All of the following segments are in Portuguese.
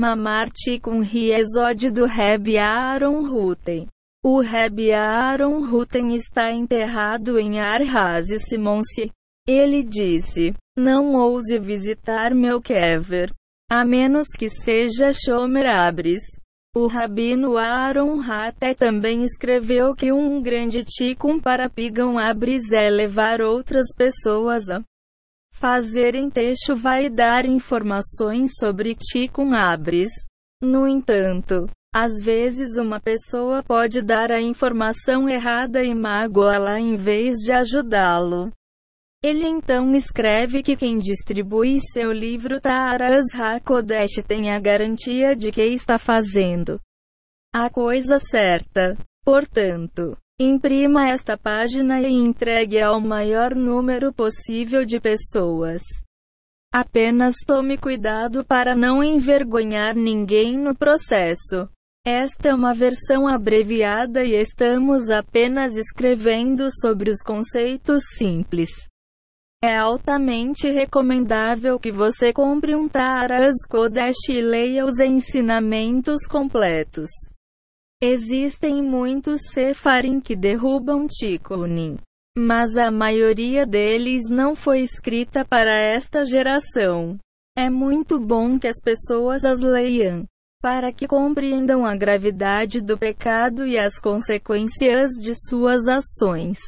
Mamar Tikkun Riesod do Reb Aaron Ruten. O Reb Aaron Ruten está enterrado em Arhaz Simonsi. Ele disse: Não ouse visitar meu kever, a menos que seja Shomer Abris. O rabino Aaron Haté também escreveu que um grande tikkun para Pigam Abris é levar outras pessoas a fazerem texto vai dar informações sobre tikkun Abris. No entanto, às vezes uma pessoa pode dar a informação errada e magoá-la em vez de ajudá-lo. Ele então escreve que quem distribui seu livro Taras HaKodesh tem a garantia de que está fazendo a coisa certa. Portanto, imprima esta página e entregue ao maior número possível de pessoas. Apenas tome cuidado para não envergonhar ninguém no processo. Esta é uma versão abreviada e estamos apenas escrevendo sobre os conceitos simples. É altamente recomendável que você compre um Taras Kodesh e leia os ensinamentos completos. Existem muitos Sefarim que derrubam Tikkunim, mas a maioria deles não foi escrita para esta geração. É muito bom que as pessoas as leiam, para que compreendam a gravidade do pecado e as consequências de suas ações.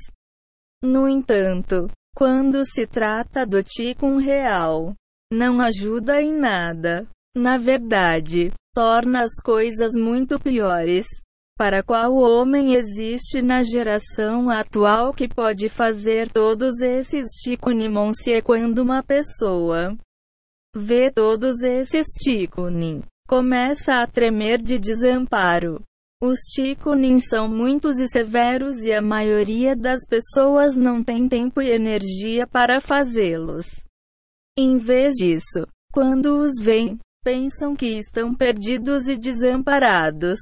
No entanto, quando se trata do Tikkun real, não ajuda em nada. Na verdade, torna as coisas muito piores. Para qual homem existe na geração atual que pode fazer todos esses tikkunim se é quando uma pessoa vê todos esses tikkunim, começa a tremer de desamparo. Os tikkunim são muitos e severos e a maioria das pessoas não tem tempo e energia para fazê-los. Em vez disso, quando os veem, pensam que estão perdidos e desamparados.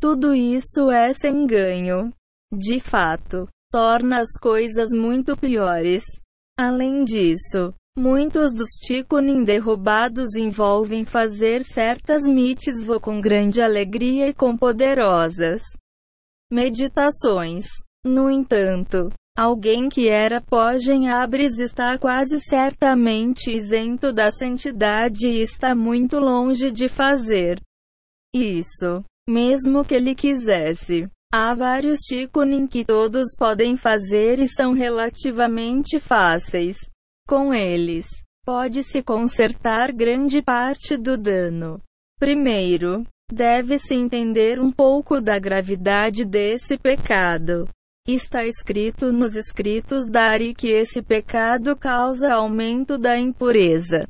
Tudo isso é sem ganho. De fato, torna as coisas muito piores. Além disso, Muitos dos tikkunim derrubados envolvem fazer certas mitzvot com grande alegria e com poderosas meditações. No entanto, alguém que era pojem abres está quase certamente isento da santidade e está muito longe de fazer isso, mesmo que ele quisesse. Há vários tikkunim que todos podem fazer e são relativamente fáceis. Com eles, pode-se consertar grande parte do dano. Primeiro, deve-se entender um pouco da gravidade desse pecado. Está escrito nos escritos da Ari que esse pecado causa aumento da impureza.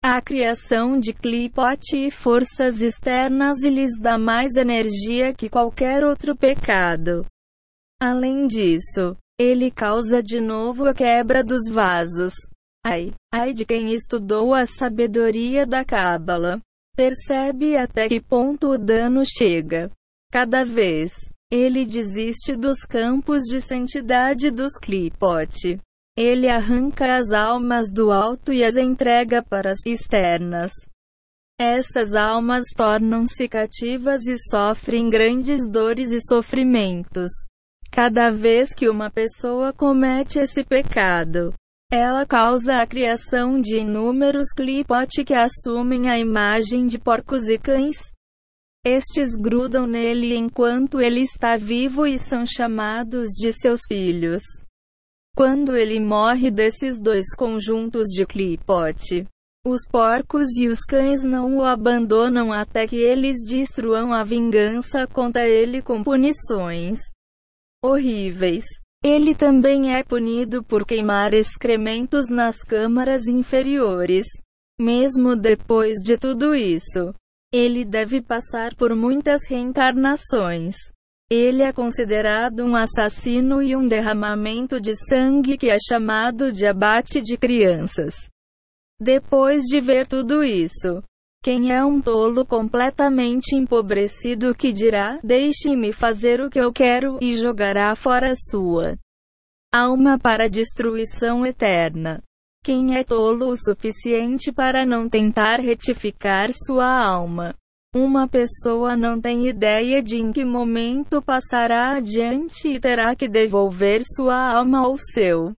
A criação de clipote e forças externas e lhes dá mais energia que qualquer outro pecado. Além disso, ele causa de novo a quebra dos vasos. Ai, ai de quem estudou a sabedoria da Cábala. Percebe até que ponto o dano chega. Cada vez, ele desiste dos campos de santidade dos clipote. Ele arranca as almas do alto e as entrega para as externas. Essas almas tornam-se cativas e sofrem grandes dores e sofrimentos. Cada vez que uma pessoa comete esse pecado, ela causa a criação de inúmeros clipote que assumem a imagem de porcos e cães. Estes grudam nele enquanto ele está vivo e são chamados de seus filhos. Quando ele morre desses dois conjuntos de clipote, os porcos e os cães não o abandonam até que eles destruam a vingança contra ele com punições horríveis. Ele também é punido por queimar excrementos nas câmaras inferiores. Mesmo depois de tudo isso, ele deve passar por muitas reencarnações. Ele é considerado um assassino e um derramamento de sangue que é chamado de abate de crianças. Depois de ver tudo isso, quem é um tolo completamente empobrecido que dirá: Deixe-me fazer o que eu quero, e jogará fora sua alma para destruição eterna. Quem é tolo o suficiente para não tentar retificar sua alma? Uma pessoa não tem ideia de em que momento passará adiante e terá que devolver sua alma ao seu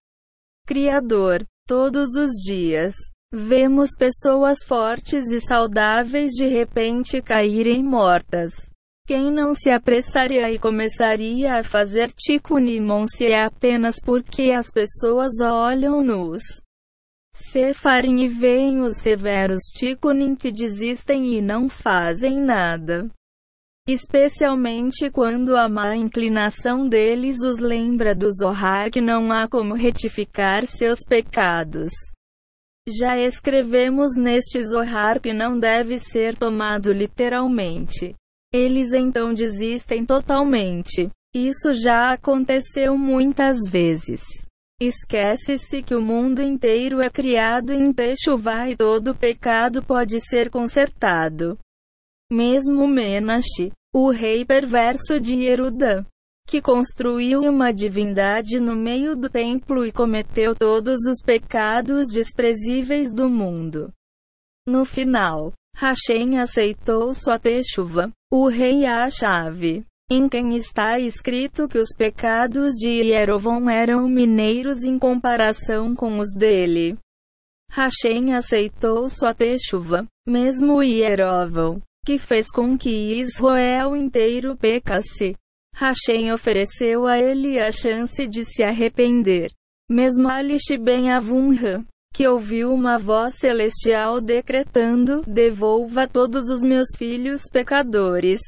Criador. Todos os dias, vemos pessoas fortes e saudáveis de repente caírem mortas. Quem não se apressaria e começaria a fazer tikkun-monse é apenas porque as pessoas olham nos Sefarim e veem os severos tikkunim que desistem e não fazem nada. Especialmente quando a má inclinação deles os lembra do Zohar que não há como retificar seus pecados. Já escrevemos neste Zohar que não deve ser tomado literalmente. Eles então desistem totalmente. Isso já aconteceu muitas vezes. Esquece-se que o mundo inteiro é criado em Techuvá e todo pecado pode ser consertado. Mesmo Menash, o rei perverso de Yerudã, que construiu uma divindade no meio do templo e cometeu todos os pecados desprezíveis do mundo. No final, Hashem aceitou sua techuva, o rei a chave, em quem está escrito que os pecados de Jerovam eram mineiros em comparação com os dele. Hashem aceitou sua techuva, mesmo Jerovam, que fez com que Israel inteiro pecasse. Hashem ofereceu a ele a chance de se arrepender. Mesmo Alish Ben Avunha, que ouviu uma voz celestial decretando: Devolva todos os meus filhos pecadores,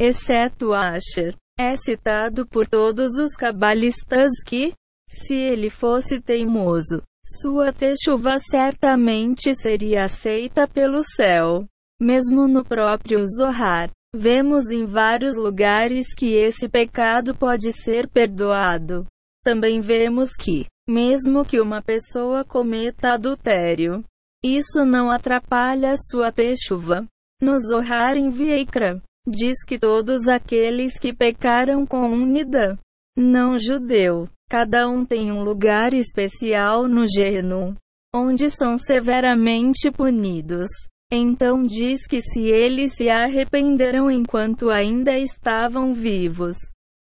exceto Asher. É citado por todos os cabalistas que, se ele fosse teimoso, sua techuva certamente seria aceita pelo céu. Mesmo no próprio Zohar, vemos em vários lugares que esse pecado pode ser perdoado. Também vemos que, mesmo que uma pessoa cometa adultério, isso não atrapalha sua techuva. No Zohar em Vieikra, diz que todos aqueles que pecaram com um Nida, não judeu, cada um tem um lugar especial no Genu, onde são severamente punidos. Então diz que se eles se arrependeram enquanto ainda estavam vivos,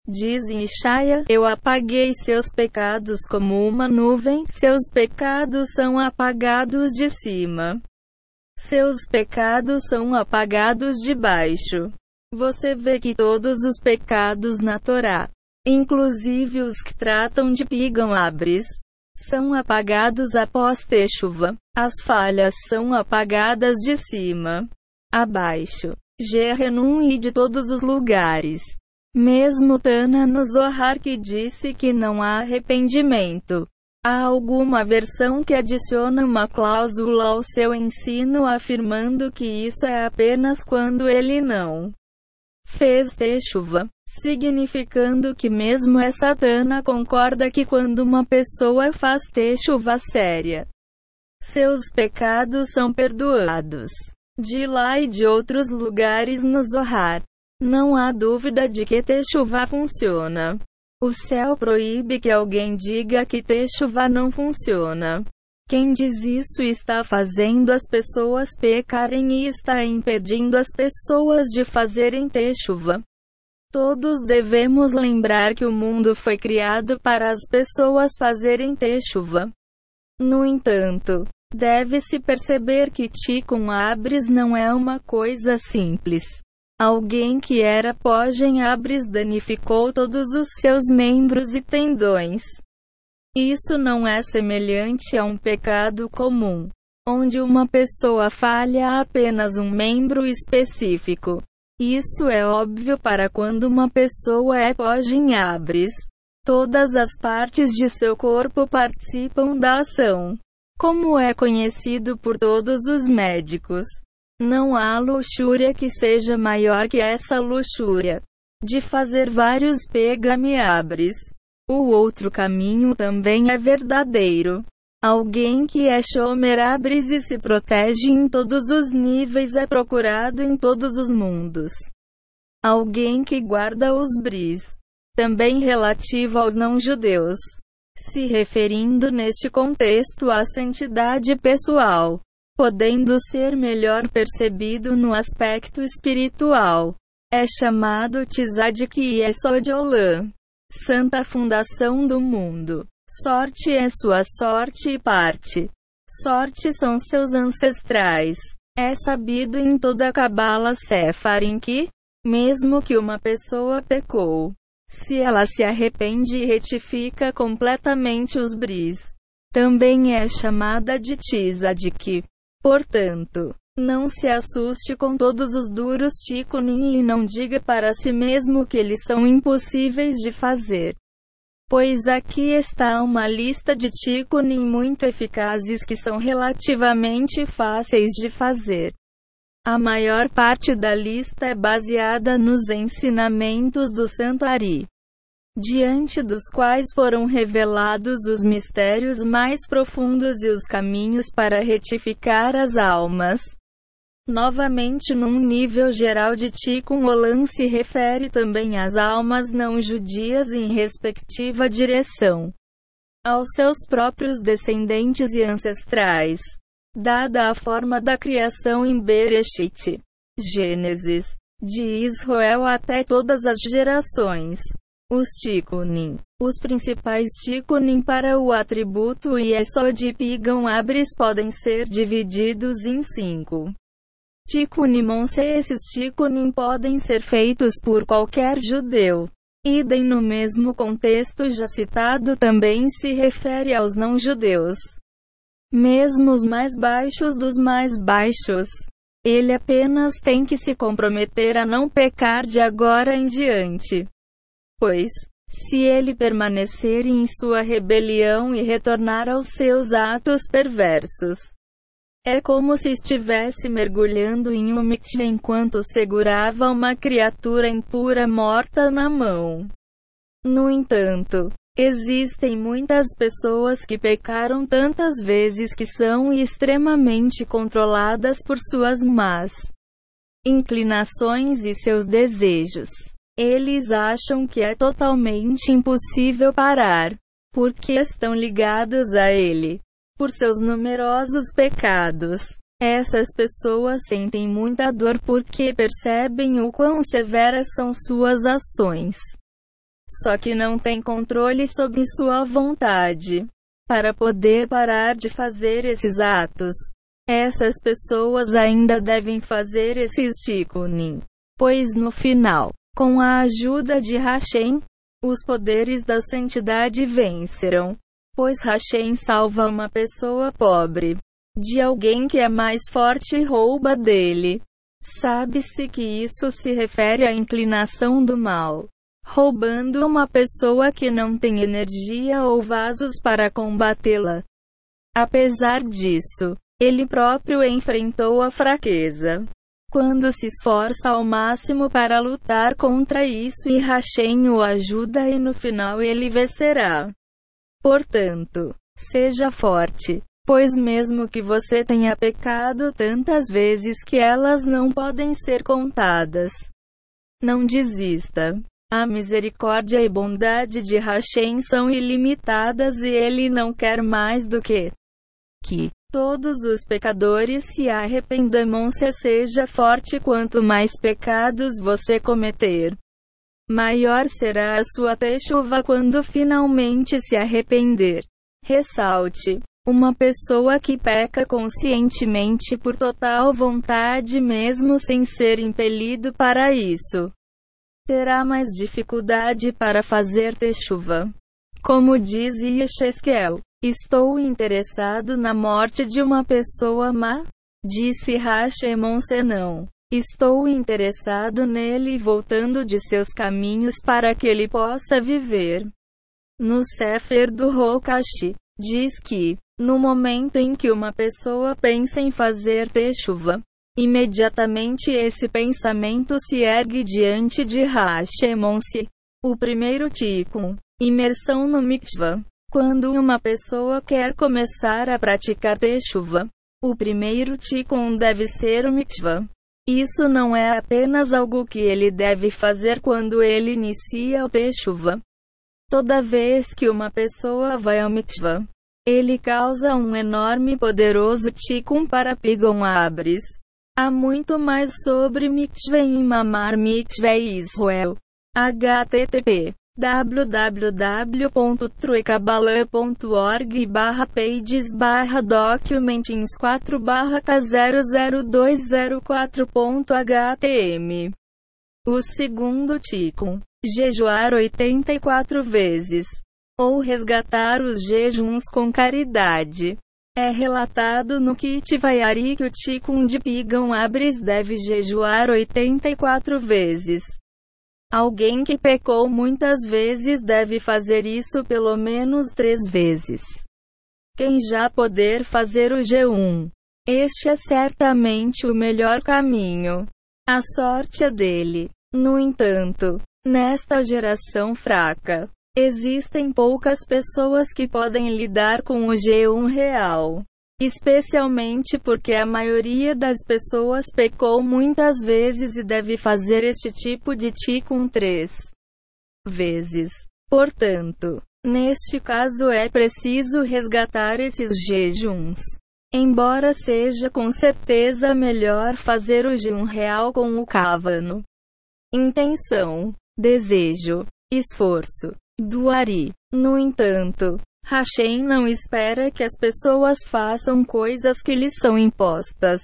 Diz Ishaya: Eu apaguei seus pecados como uma nuvem, seus pecados são apagados de cima. Seus pecados são apagados de baixo. Você vê que todos os pecados na Torá, inclusive os que tratam de pigam-abres, são apagados após ter chuva. As falhas são apagadas de cima a baixo. Gerenum e de todos os lugares. Mesmo Tana no Zohar que disse que não há arrependimento. Há alguma versão que adiciona uma cláusula ao seu ensino afirmando que isso é apenas quando ele não fez chuva, significando que mesmo essa Tana concorda que quando uma pessoa faz chuva séria, seus pecados são perdoados. De lá e de outros lugares no Zohar. Não há dúvida de que Techuvá funciona. O céu proíbe que alguém diga que Techuvá não funciona. Quem diz isso está fazendo as pessoas pecarem e está impedindo as pessoas de fazerem Techuvá. Todos devemos lembrar que o mundo foi criado para as pessoas fazerem Techuvá. No entanto, deve-se perceber que Tikkun Abres não é uma coisa simples. Alguém que era pojem abres danificou todos os seus membros e tendões. Isso não é semelhante a um pecado comum, onde uma pessoa falha apenas um membro específico. Isso é óbvio para quando uma pessoa é pojem abres. Todas as partes de seu corpo participam da ação. Como é conhecido por todos os médicos, não há luxúria que seja maior que essa luxúria de fazer vários pegameabres. O outro caminho também é verdadeiro. Alguém que é chomerabres e se protege em todos os níveis é procurado em todos os mundos. Alguém que guarda os bris, também relativo aos não-judeus, se referindo neste contexto à santidade pessoal, podendo ser melhor percebido no aspecto espiritual. É chamado Tzadik Yesod Olam, Santa Fundação do Mundo. Sorte é sua sorte e parte. Sorte são seus ancestrais. É sabido em toda a Kabbalah Sefarim que, mesmo que uma pessoa pecou, se ela se arrepende e retifica completamente os bris, também é chamada de Tzadik. Portanto, não se assuste com todos os duros tikunin e não diga para si mesmo que eles são impossíveis de fazer. Pois aqui está uma lista de tikunin muito eficazes que são relativamente fáceis de fazer. A maior parte da lista é baseada nos ensinamentos do Santo Ari, diante dos quais foram revelados os mistérios mais profundos e os caminhos para retificar as almas. Novamente num nível geral de Tikkun Olam se refere também às almas não judias em respectiva direção aos seus próprios descendentes e ancestrais, dada a forma da criação em Bereshit, Gênesis, de Israel até todas as gerações. Os Tikkunim. Os principais Tikkunim para o atributo Yesod Pigam Abris podem ser divididos em cinco. Tikunimonse Esses tikunim podem ser feitos por qualquer judeu. Idem no mesmo contexto já citado também se refere aos não-judeus. Mesmo os mais baixos dos mais baixos. Ele apenas tem que se comprometer a não pecar de agora em diante. Pois, se ele permanecer em sua rebelião e retornar aos seus atos perversos, é como se estivesse mergulhando em um mixture enquanto segurava uma criatura impura morta na mão. No entanto, existem muitas pessoas que pecaram tantas vezes que são extremamente controladas por suas más inclinações e seus desejos. Eles acham que é totalmente impossível parar, porque estão ligados a ele por seus numerosos pecados. Essas pessoas sentem muita dor porque percebem o quão severas são suas ações. Só que não têm controle sobre sua vontade. Para poder parar de fazer esses atos, essas pessoas ainda devem fazer esses tikkunim. Pois no final, com a ajuda de Hashem, os poderes da santidade vencerão pois Hashem salva uma pessoa pobre de alguém que é mais forte e rouba dele. Sabe-se que isso se refere à inclinação do mal. Roubando uma pessoa que não tem energia ou vasos para combatê-la. Apesar disso, ele próprio enfrentou a fraqueza. Quando se esforça ao máximo para lutar contra isso e Hashem o ajuda e no final ele vencerá. Portanto, seja forte, pois mesmo que você tenha pecado tantas vezes que elas não podem ser contadas, não desista. A misericórdia e bondade de Hashem são ilimitadas e ele não quer mais do que que todos os pecadores se arrependam. Se seja forte quanto mais pecados você cometer maior será a sua techuva quando finalmente se arrepender. Ressalte. Uma pessoa que peca conscientemente por total vontade, mesmo sem ser impelido para isso, terá mais dificuldade para fazer techuva. Como diz Yesheskel, estou interessado na morte de uma pessoa má, disse Hashemon Senão. Estou interessado nele voltando de seus caminhos para que ele possa viver. No Sefer do Rokashi, diz que, no momento em que uma pessoa pensa em fazer techuva, imediatamente esse pensamento se ergue diante de Hashemonse, o primeiro tikkun, imersão no mikvah. Quando uma pessoa quer começar a praticar techuva, o primeiro tikkun deve ser o mikvah. Isso não é apenas algo que ele deve fazer quando ele inicia o Techuva. Toda vez que uma pessoa vai ao mikvah, ele causa um enorme e poderoso tikkun para Pigon Abres. Há muito mais sobre mikvah em Mamar Mikvah Israel. http www.truecabalan.org barra pages barra documentings 4 barra K00204.htm O segundo tikkun. Jejuar 84 vezes. Ou resgatar os jejuns com caridade. É relatado no Kit Vayari que o tikkun de Pigam Abres deve jejuar 84 vezes. Alguém que pecou muitas vezes deve fazer isso pelo menos três vezes. Quem já poder fazer o G1. Este é certamente o melhor caminho. A sorte é dele. No entanto, nesta geração fraca, existem poucas pessoas que podem lidar com o G1 real. Especialmente porque a maioria das pessoas pecou muitas vezes e deve fazer este tipo de tikkun três vezes. Portanto, neste caso é preciso resgatar esses jejuns. Embora seja com certeza melhor fazer o jejum real com o cavano. Intenção, desejo, esforço, doari. No entanto, Hashem não espera que as pessoas façam coisas que lhes são impostas.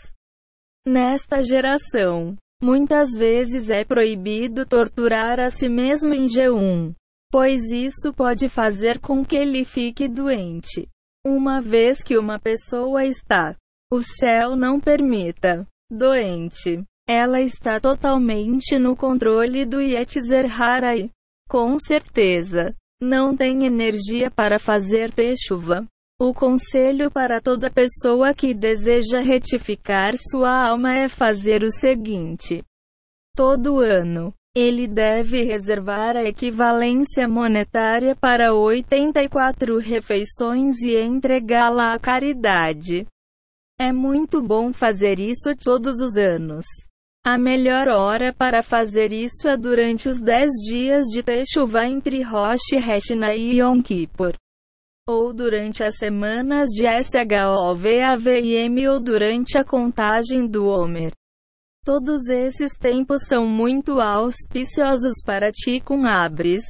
Nesta geração, muitas vezes é proibido torturar a si mesmo em jejum, pois isso pode fazer com que ele fique doente. Uma vez que uma pessoa está, o céu não permita, doente, ela está totalmente no controle do Yetzer Harai. Com certeza não tem energia para fazer chuva. O conselho para toda pessoa que deseja retificar sua alma é fazer o seguinte: todo ano, ele deve reservar a equivalência monetária para 84 refeições e entregá-la à caridade. É muito bom fazer isso todos os anos. A melhor hora para fazer isso é durante os 10 dias de Teshuvah entre Rosh Hashanah e Yom Kippur. Ou durante as semanas de SHOVAVM ou durante a contagem do Homer. Todos esses tempos são muito auspiciosos para ti com Abres.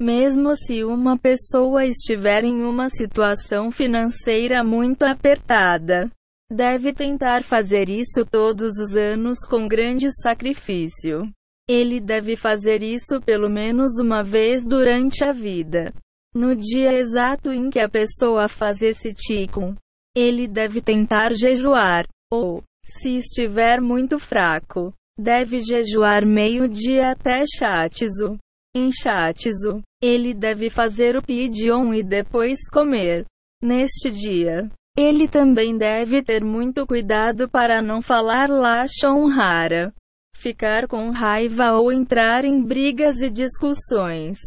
Mesmo se uma pessoa estiver em uma situação financeira muito apertada, Deve tentar fazer isso todos os anos com grande sacrifício. Ele deve fazer isso pelo menos uma vez durante a vida. No dia exato em que a pessoa faz esse tikkun, ele deve tentar jejuar, ou, se estiver muito fraco, deve jejuar meio-dia até Shatzu. Em Shatzu, ele deve fazer o pidion e depois comer. Neste dia, ele também deve ter muito cuidado para não falar rara, ficar com raiva ou entrar em brigas e discussões.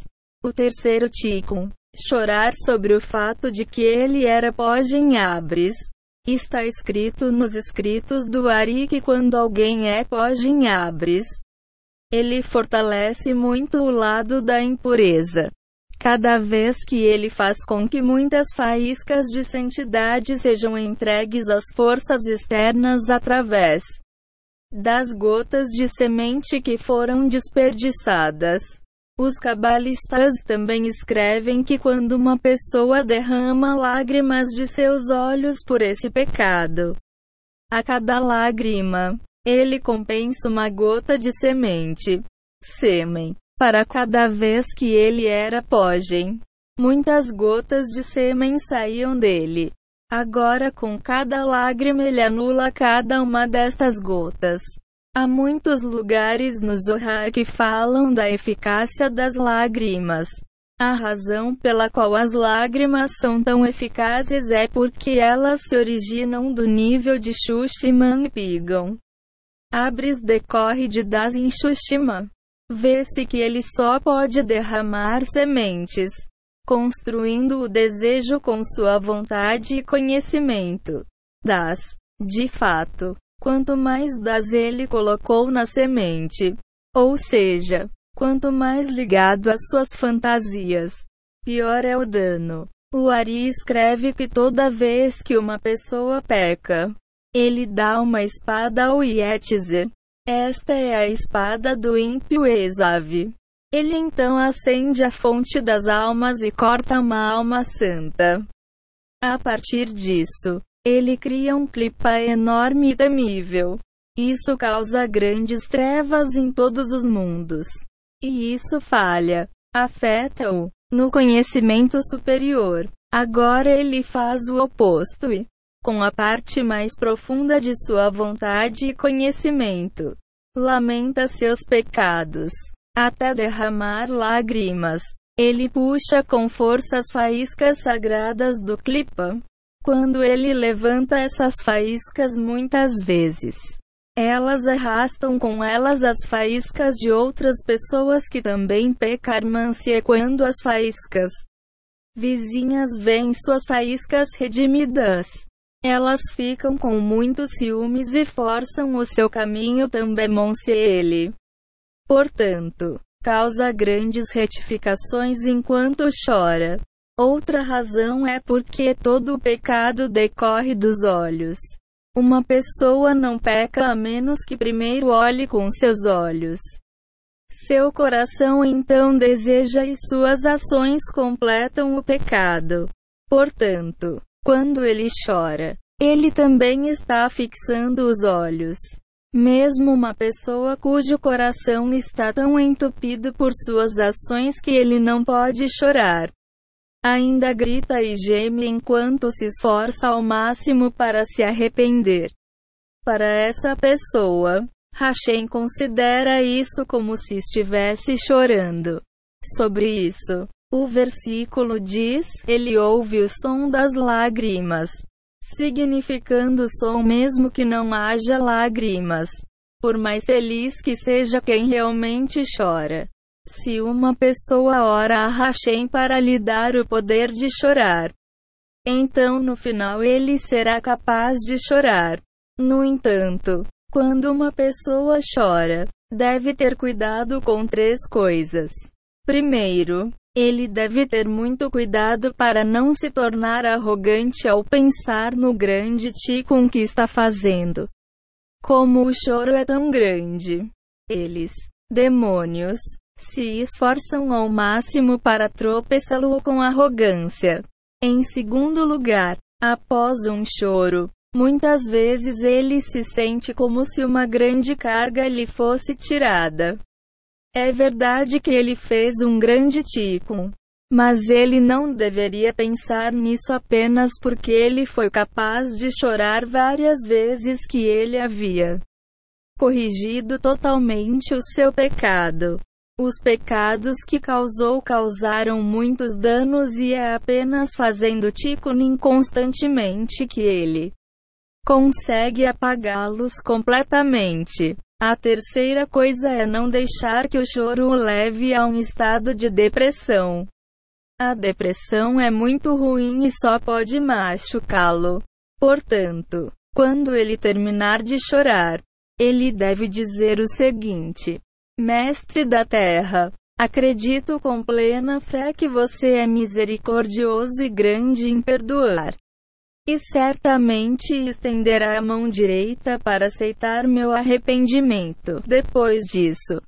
O terceiro tikkun, chorar sobre o fato de que ele era em Abres. Está escrito nos escritos do Ari que quando alguém é em Abres, ele fortalece muito o lado da impureza cada vez que ele faz com que muitas faíscas de santidade sejam entregues às forças externas através das gotas de semente que foram desperdiçadas. Os cabalistas também escrevem que quando uma pessoa derrama lágrimas de seus olhos por esse pecado, a cada lágrima, ele compensa uma gota de semente. Sêmen para cada vez que ele era pogem. Muitas gotas de sêmen saíam dele. Agora, com cada lágrima, ele anula cada uma destas gotas. Há muitos lugares no Zohar que falam da eficácia das lágrimas. A razão pela qual as lágrimas são tão eficazes é porque elas se originam do nível de Shushima Pigam. Abres decorre de Das em Shushima. Vê-se que ele só pode derramar sementes, construindo o desejo com sua vontade e conhecimento. Das, de fato, quanto mais das ele colocou na semente, ou seja, quanto mais ligado às suas fantasias, pior é o dano. O Ari escreve que toda vez que uma pessoa peca, ele dá uma espada ao Yetzer. Esta é a espada do ímpio Esav. Ele então acende a fonte das almas e corta uma alma santa. A partir disso, ele cria um clipa enorme e temível. Isso causa grandes trevas em todos os mundos. E isso falha, afeta-o, no conhecimento superior. Agora ele faz o oposto e, com a parte mais profunda de sua vontade e conhecimento, lamenta seus pecados até derramar lágrimas. Ele puxa com força as faíscas sagradas do clipa. Quando ele levanta essas faíscas muitas vezes, elas arrastam com elas as faíscas de outras pessoas que também. E quando as faíscas vizinhas veem suas faíscas redimidas, elas ficam com muitos ciúmes e forçam o seu caminho também. Se ele portanto, causa grandes retificações enquanto chora. Outra razão é porque todo o pecado decorre dos olhos. Uma pessoa não peca a menos que primeiro olhe com seus olhos. Seu coração então deseja e suas ações completam o pecado. Portanto, quando ele chora, ele também está fixando os olhos. Mesmo uma pessoa cujo coração está tão entupido por suas ações que ele não pode chorar, ainda grita e geme enquanto se esforça ao máximo para se arrepender. Para essa pessoa, Hashem considera isso como se estivesse chorando. Sobre isso, o versículo diz: Ele ouve o som das lágrimas significando som mesmo que não haja lágrimas. Por mais feliz que seja quem realmente chora. Se uma pessoa ora a Hashem para lhe dar o poder de chorar, então no final ele será capaz de chorar. No entanto, quando uma pessoa chora, deve ter cuidado com três coisas. Primeiro, ele deve ter muito cuidado para não se tornar arrogante ao pensar no grande ticum que está fazendo. Como o choro é tão grande. Eles, demônios, se esforçam ao máximo para tropeçá-lo com arrogância. Em segundo lugar, após um choro, muitas vezes ele se sente como se uma grande carga lhe fosse tirada. É verdade que ele fez um grande tico. Mas ele não deveria pensar nisso apenas porque ele foi capaz de chorar várias vezes que ele havia corrigido totalmente o seu pecado. Os pecados que causou causaram muitos danos e é apenas fazendo Tikkun constantemente que ele consegue apagá-los completamente. A terceira coisa é não deixar que o choro o leve a um estado de depressão. A depressão é muito ruim e só pode machucá-lo. Portanto, quando ele terminar de chorar, ele deve dizer o seguinte: Mestre da terra, acredito com plena fé que você é misericordioso e grande em perdoar e certamente estenderá a mão direita para aceitar meu arrependimento. Depois disso,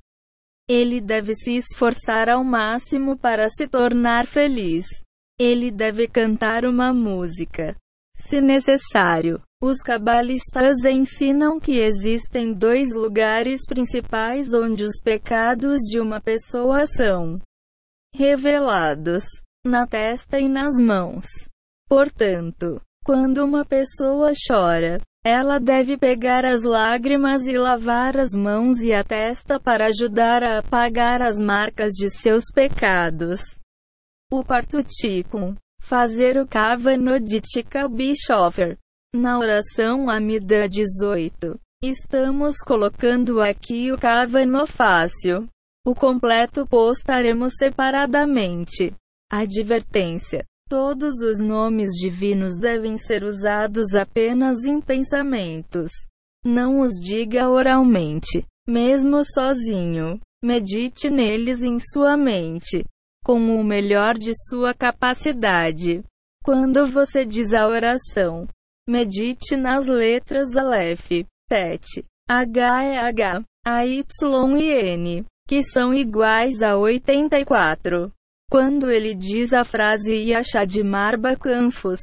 ele deve se esforçar ao máximo para se tornar feliz. Ele deve cantar uma música. Se necessário, os cabalistas ensinam que existem dois lugares principais onde os pecados de uma pessoa são revelados: na testa e nas mãos. Portanto, quando uma pessoa chora, ela deve pegar as lágrimas e lavar as mãos e a testa para ajudar a apagar as marcas de seus pecados. O quarto tikkun. Fazer o kavano de. Na oração Amida 18. Estamos colocando aqui o kavano fácil. O completo postaremos separadamente. Advertência. Todos os nomes divinos devem ser usados apenas em pensamentos. Não os diga oralmente, mesmo sozinho. Medite neles em sua mente. com o melhor de sua capacidade. Quando você diz a oração, medite nas letras Aleph, Tet, H e H, A, Y e N, que são iguais a 84. Quando ele diz a frase Yasha de Marba Campos,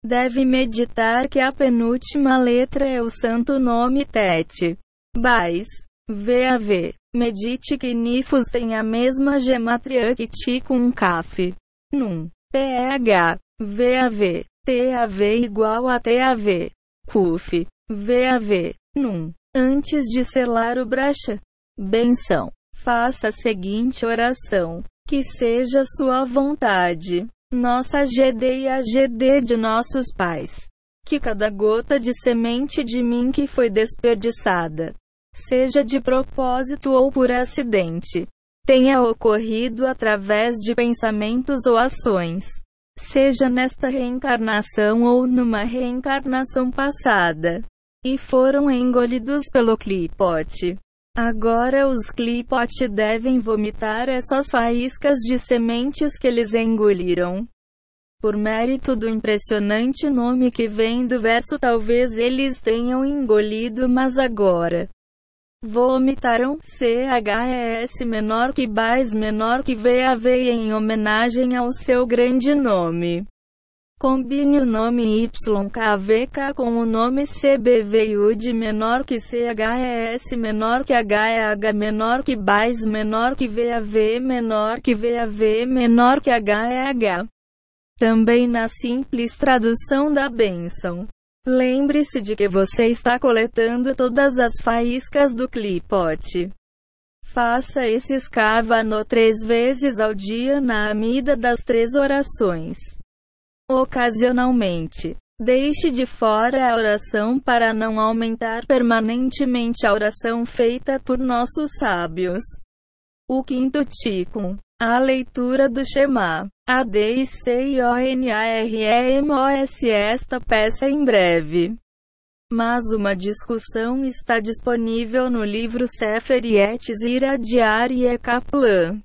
deve meditar que a penúltima letra é o santo nome Tet. Bais. VAV. Medite que Nifus tem a mesma gematria que Ti com Kaf. Num. PH. VAV. TAV igual a TAV. Kuf. VAV. Num. Antes de selar o bracha. Benção. Faça a seguinte oração. Que seja sua vontade. Nossa GD e a GD de nossos pais. Que cada gota de semente de mim que foi desperdiçada seja de propósito ou por acidente, tenha ocorrido através de pensamentos ou ações, seja nesta reencarnação ou numa reencarnação passada, e foram engolidos pelo clipote. Agora os clipote devem vomitar essas faíscas de sementes que eles engoliram. Por mérito do impressionante nome que vem do verso, talvez eles tenham engolido, mas agora Vomitaram CHES menor que BAS menor que VAV em homenagem ao seu grande nome. Combine o nome YKVK com o nome CBVUD menor que CHES menor que HEH menor que BAS menor que VAV menor que VAV menor que HEH. Também na simples tradução da bênção. Lembre-se de que você está coletando todas as faíscas do clipote. Faça esse escavano três vezes ao dia na amida das três orações. Ocasionalmente, deixe de fora a oração para não aumentar permanentemente a oração feita por nossos sábios. O quinto tikkun. A leitura do Shema. A D C O N A R E M O S esta peça em breve. Mas uma discussão está disponível no livro Sefer Yetzirah de Arie Kaplan.